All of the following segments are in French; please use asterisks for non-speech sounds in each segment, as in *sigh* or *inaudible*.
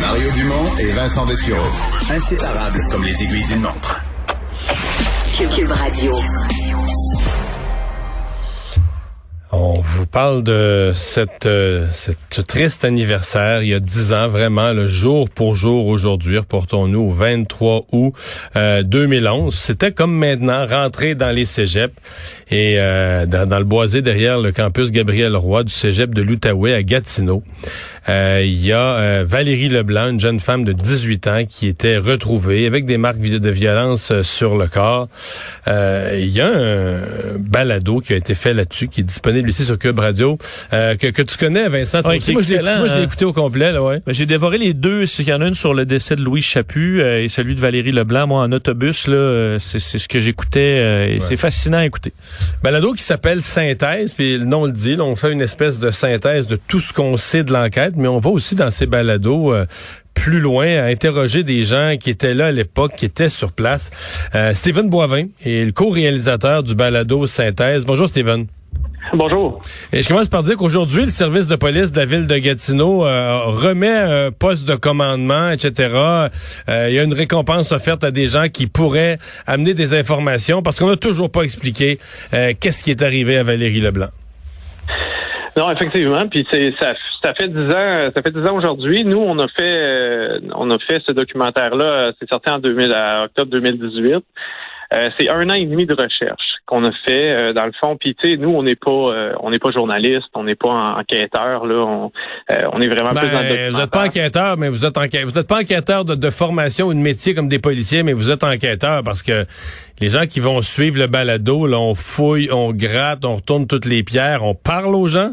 Mario Dumont et Vincent Dessureau. Inséparables comme les aiguilles d'une montre. Cube Radio. On vous parle de cette, euh, cette- ce triste anniversaire, il y a dix ans, vraiment, le jour pour jour aujourd'hui, reportons-nous au 23 août euh, 2011. C'était comme maintenant, rentrer dans les cégeps et euh, dans, dans le boisé derrière le campus Gabriel Roy du cégep de l'Outaouais à Gatineau. Euh, Il y a euh, Valérie Leblanc, une jeune femme de 18 ans qui était retrouvée avec des marques de violence euh, sur le corps. Euh, Il y a un balado qui a été fait là-dessus, qui est disponible ici sur Cube Radio, euh, que, que tu connais, Vincent. Ouais, qui moi, je l'ai excellent, moi, je l'ai hein. écouté au complet, là, ouais. Ben, J'ai dévoré les deux. Il y en a une sur le décès de Louis Chaput euh, et celui de Valérie Leblanc. Moi, en autobus, là, c'est c'est ce que j'écoutais euh, et c'est fascinant à écouter. Balado qui s'appelle Synthèse, puis le nom le dit, là, on fait une espèce de synthèse de tout ce qu'on sait de l'enquête, mais on va aussi dans ces balados euh, plus loin à interroger des gens qui étaient là à l'époque, qui étaient sur place. Euh, Steven Boivin est le co-réalisateur du balado Synthèse. Bonjour Steven. Bonjour. Et je commence par dire qu'aujourd'hui, le service de police de la ville de Gatineau euh, remet un poste de commandement, etc. Euh, il y a une récompense offerte à des gens qui pourraient amener des informations parce qu'on n'a toujours pas expliqué euh, qu'est-ce qui est arrivé à Valérie Leblanc. Non, effectivement. Puis c'est ça, ça fait dix ans, ça fait dix ans aujourd'hui. Nous, on a fait, euh, on a fait ce documentaire-là. C'est sorti en 2000, à octobre 2018. Euh, c'est un an et demi de recherche qu'on a fait euh, dans le fond. Puis tu sais, nous, on n'est pas, euh, on n'est pas journaliste, on n'est pas en- enquêteur là. On, euh, on est vraiment plus dans le Ben, vous n'êtes pas enquêteur, mais vous êtes enquêteur. Vous n'êtes pas enquêteur de, de formation ou de métier comme des policiers, mais vous êtes enquêteur parce que les gens qui vont suivre le balado, là, on fouille, on gratte, on retourne toutes les pierres, on parle aux gens.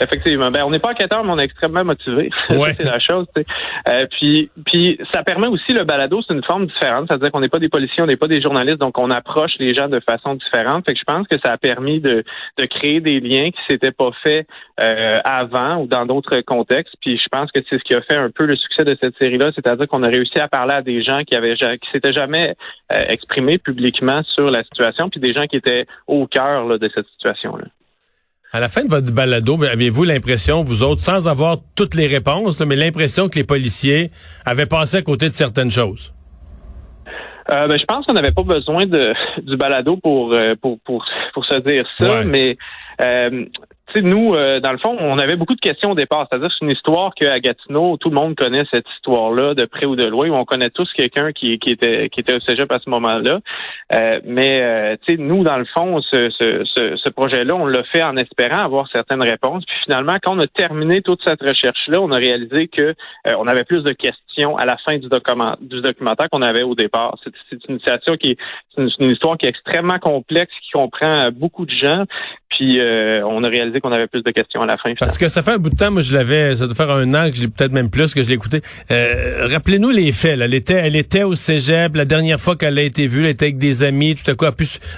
Effectivement. Ben, on n'est pas enquêteur, mais on est extrêmement motivé. *laughs* Ouais. c'est la chose. tu sais. Euh, puis, puis, ça permet aussi le balado, c'est une forme différente. C'est-à-dire qu'on n'est pas des policiers, on n'est pas des journalistes, donc on approche les gens de façon différente. Fait que je pense que ça a permis de, de créer des liens qui s'étaient pas faits euh, avant ou dans d'autres contextes. Puis je pense que c'est ce qui a fait un peu le succès de cette série-là, c'est-à-dire qu'on a réussi à parler à des gens qui avaient qui s'étaient jamais euh, exprimés publiquement sur la situation, puis des gens qui étaient au cœur là, de cette situation-là. À la fin de votre balado, aviez-vous l'impression, vous autres, sans avoir toutes les réponses, là, mais l'impression que les policiers avaient passé à côté de certaines choses? Euh, ben, je pense qu'on n'avait pas besoin de du balado pour euh, pour pour pour se dire ça, Ouais. mais euh, tu sais, nous, euh, dans le fond, on avait beaucoup de questions au départ. C'est-à-dire c'est une histoire qu'à Gatineau, tout le monde connaît cette histoire-là, de près ou de loin, où on connaît tous quelqu'un qui, qui était qui était au cégep à ce moment-là. Euh, mais euh, nous, dans le fond, ce, ce, ce, projet-là, on l'a fait en espérant avoir certaines réponses. Puis finalement, quand on a terminé toute cette recherche-là, on a réalisé que euh, on avait plus de questions à la fin du, document, du documentaire qu'on avait au départ. C'est c'est une situation qui est c'est une, une histoire qui est extrêmement complexe, qui comprend beaucoup de gens. Puis euh, on a réalisé qu'on avait plus de questions à la fin. Parce que ça fait un bout de temps, moi je l'avais, ça doit faire un an que je l'ai peut-être même plus que je l'ai écouté. Euh, Rappelez-nous les faits. Là. Elle était, elle était au cégep la dernière fois qu'elle a été vue, elle était avec des amis, tout à coup.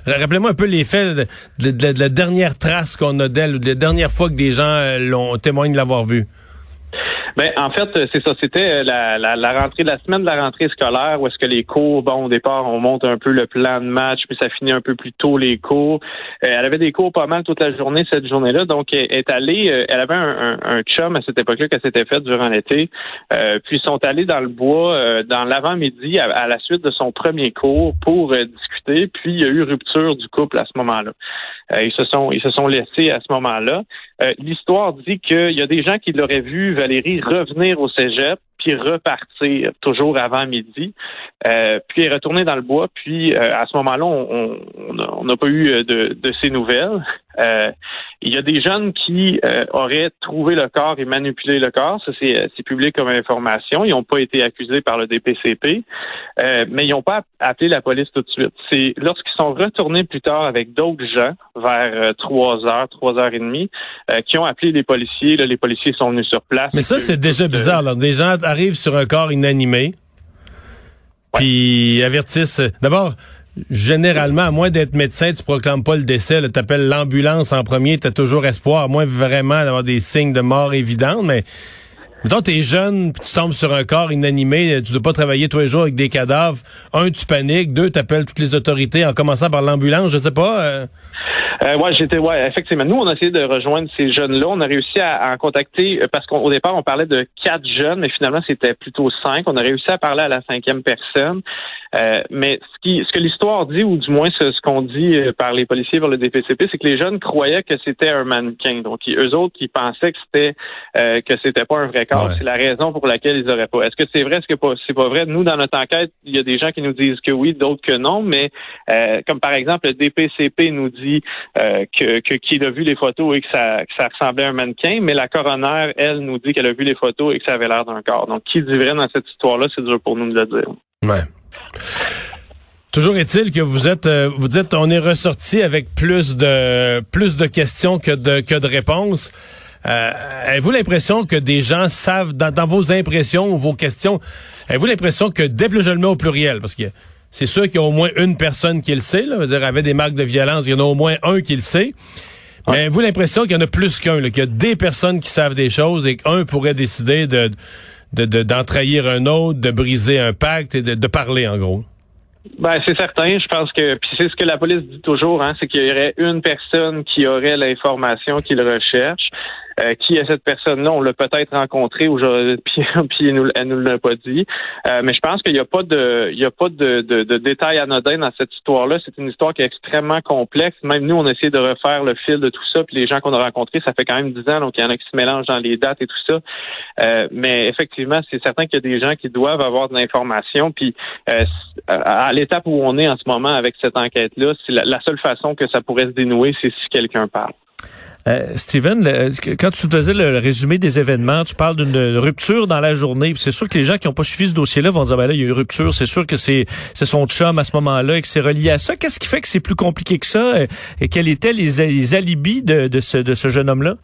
Rappelez-moi un peu les faits de, de- la dernière trace qu'on a d'elle ou de la dernière fois que des gens euh, l'ont témoignent de l'avoir vue. Ben, en fait, euh, c'est ça. C'était euh, la, la, la rentrée, la semaine de la rentrée scolaire, où est-ce que les cours, bon, au départ, on monte un peu le plan de match, puis ça finit un peu plus tôt les cours. Euh, elle avait des cours pas mal toute la journée cette journée-là, donc elle est allée. euh, elle avait un, un, un chum à cette époque-là qu'elle s'était fait durant l'été. Euh, puis ils sont allés dans le bois euh, dans l'avant-midi à, à la suite de son premier cours pour discuter. Puis il y a eu rupture du couple à ce moment-là. Ils se sont ils se sont laissés à ce moment-là. Euh, L'histoire dit qu'il y a des gens qui l'auraient vu Valérie revenir au cégep, puis repartir toujours avant midi, euh, puis retourner dans le bois. Puis euh, à ce moment-là, on n'a pas eu de, de ces nouvelles. Euh, il y a des jeunes qui euh, auraient trouvé le corps et manipulé le corps. Ça, c'est, euh, public comme information. Ils n'ont pas été accusés par le DPCP, mais ils n'ont pas appelé la police tout de suite. C'est lorsqu'ils sont retournés plus tard avec d'autres gens, vers trois heures, trois heures et demie, qui ont appelé les policiers. Là, les policiers sont venus sur place. Mais ça, c'est déjà bizarre. Là. Des gens arrivent sur un corps inanimé, puis avertissent. D'abord, généralement, à moins d'être médecin, tu proclames pas le décès, tu appelles l'ambulance en premier, tu toujours espoir, à moins vraiment d'avoir des signes de mort évidents, mais Mettons, t'es jeune, puis tu tombes sur un corps inanimé, tu dois pas travailler tous les jours avec des cadavres. Un, tu paniques. Deux, t'appelles toutes les autorités en commençant par l'ambulance, je sais pas. Euh... Euh, ouais, j'étais, ouais, effectivement. Nous, on a essayé de rejoindre ces jeunes-là. On a réussi à, en contacter, euh, parce qu'au départ, on parlait de quatre jeunes, mais finalement, c'était plutôt cinq. On a réussi à parler à la cinquième personne. Euh, mais ce qui, ce que l'histoire dit, ou du moins ce, qu'on dit euh, par les policiers vers le DPCP, c'est que les jeunes croyaient que c'était un mannequin. Donc, eux autres, qui pensaient que c'était que c'était pas un vrai corps. C'est la raison pour laquelle ils auraient pas. Est-ce que c'est vrai? Est-ce que c'est pas vrai? Nous, dans notre enquête, il y a des gens qui nous disent que oui, d'autres que non. Mais comme par exemple, le DPCP nous dit euh, que, qu'il a vu les photos et que ça, que ça ressemblait à un mannequin, mais la coroner, elle, nous dit qu'elle a vu les photos et que ça avait l'air d'un corps. Donc, qui dit vrai dans cette histoire-là, c'est dur pour nous de le dire. Ouais. Toujours est-il que vous êtes, euh, vous dites, on est ressorti avec plus de plus de questions que de que de réponses. Euh, avez-vous l'impression que des gens savent, dans, vos impressions ou vos questions, avez-vous l'impression que dès que je le mets au pluriel, parce que c'est sûr qu'il y a au moins une personne qui le sait, là, dire, avait des marques de violence, il y en a au moins un qui le sait. Mais avez-vous l'impression qu'il y en a plus qu'un, qu'il y a des personnes qui savent des choses et qu'un pourrait décider de, d'en trahir un autre, de briser un pacte et de, parler, en gros? Ben, c'est certain. Je pense que puis c'est ce que la police dit toujours, hein, c'est qu'il y aurait une personne qui aurait l'information qu'il recherche. Euh, qui est cette personne-là? On l'a peut-être rencontré aujourd'hui, *laughs* puis, puis elle nous, nous l'a pas dit. Euh, mais je pense qu'il n'y a pas de, il y a pas de, de, de détails anodins dans cette histoire-là. C'est une histoire qui est extrêmement complexe. Même nous, on a essayé de refaire le fil de tout ça. Puis les gens qu'on a rencontrés, ça fait quand même dix ans, donc il y en a qui se mélangent dans les dates et tout ça. Euh, mais effectivement, c'est certain qu'il y a des gens qui doivent avoir de l'information. Puis à l'étape où on est en ce moment avec cette enquête-là, c'est la seule façon que ça pourrait se dénouer, c'est si quelqu'un parle. Euh, Steven, quand tu faisais le résumé des événements, tu parles d'une rupture dans la journée. C'est sûr que les gens qui n'ont pas suivi ce dossier-là vont dire, ben là, il y a eu une rupture. C'est sûr que c'est son chum à ce moment-là et que c'est relié à ça. Qu'est-ce qui fait que c'est plus compliqué que ça? Et quels étaient les, alibis de, de ce jeune homme-là?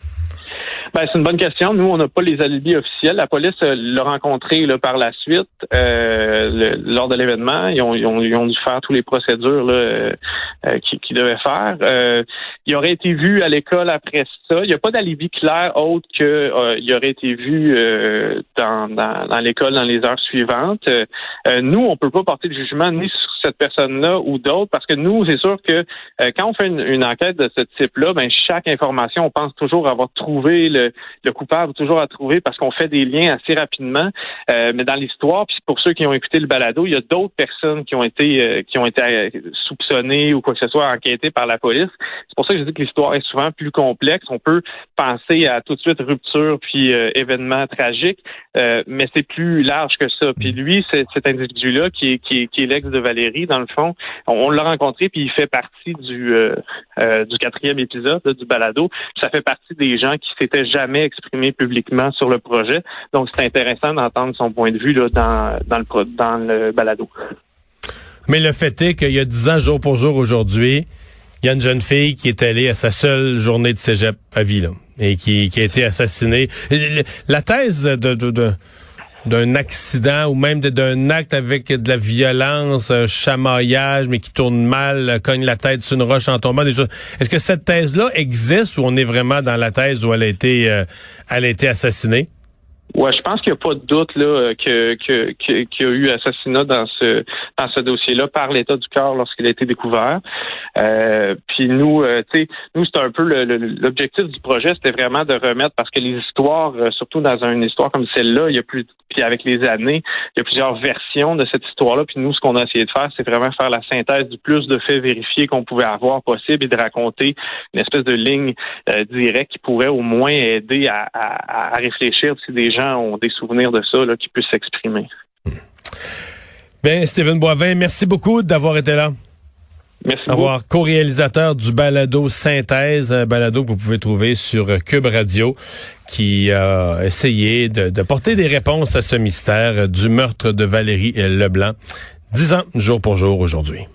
Ben, c'est une bonne question. Nous, on n'a pas les alibis officiels. La police euh, l'a rencontré là, par la suite euh, lors de l'événement. Ils ont, ils, ont, ils ont, dû faire toutes les procédures là, euh, euh qu'ils devaient faire. Euh, il aurait été vu à l'école après ça. Il n'y a pas d'alibi clair autre que il aurait été vu dans, dans, dans l'école dans les heures suivantes. nous, on peut pas porter de jugement ni sur cette personne-là ou d'autres parce que nous, c'est sûr que quand on fait une, une enquête de ce type-là, ben chaque information, on pense toujours avoir trouvé le le, coupable toujours à trouver parce qu'on fait des liens assez rapidement. Euh, mais dans l'histoire, puis pour ceux qui ont écouté le balado, il y a d'autres personnes qui ont été euh, qui ont été euh, soupçonnées ou quoi que ce soit enquêtées par la police. C'est pour ça que je dis que l'histoire est souvent plus complexe. On peut penser à tout de suite rupture puis événement tragique, mais c'est plus large que ça. Puis lui, cet individu-là qui est qui est, qui est l'ex de Valérie, dans le fond, on, l'a rencontré puis il fait partie du du quatrième épisode du balado. ça fait partie des gens qui s'étaient jamais exprimé publiquement sur le projet. Donc, c'est intéressant d'entendre son point de vue là, dans, dans, le, dans le balado. Mais le fait est qu'il y a dix ans, jour pour jour, aujourd'hui, il y a une jeune fille qui est allée à sa seule journée de cégep à vie, là, et qui, qui a été assassinée. La thèse de, de, de d'un accident ou même d'un acte avec de la violence, un chamaillage, mais qui tourne mal, cogne la tête sur une roche en tombant. Est-ce que cette thèse-là existe ou on est vraiment dans la thèse où elle a été, euh, elle a été assassinée? Ouais, je pense qu'il n'y a pas de doute là que qu'il y a eu assassinat dans ce dans ce dossier-là par l'état du corps lorsqu'il a été découvert. Euh, puis nous, euh, tu sais, nous c'est un peu l'objectif du projet, c'était vraiment de remettre parce que les histoires, euh, surtout dans une histoire comme celle-là, il y a plus puis avec les années, il y a plusieurs versions de cette histoire-là. Puis nous, ce qu'on a essayé de faire, c'est vraiment faire la synthèse du plus de faits vérifiés qu'on pouvait avoir possible et de raconter une espèce de ligne directe qui pourrait au moins aider à, à, à réfléchir si des gens ont des souvenirs de ça, là, qui puissent s'exprimer. Bien, Stephen Boivin, merci beaucoup d'avoir été là. Merci Au revoir. Co-réalisateur du balado Synthèse, un balado que vous pouvez trouver sur Cube Radio, qui a essayé de, de porter des réponses à ce mystère du meurtre de Valérie Leblanc. Dix ans, jour pour jour, aujourd'hui.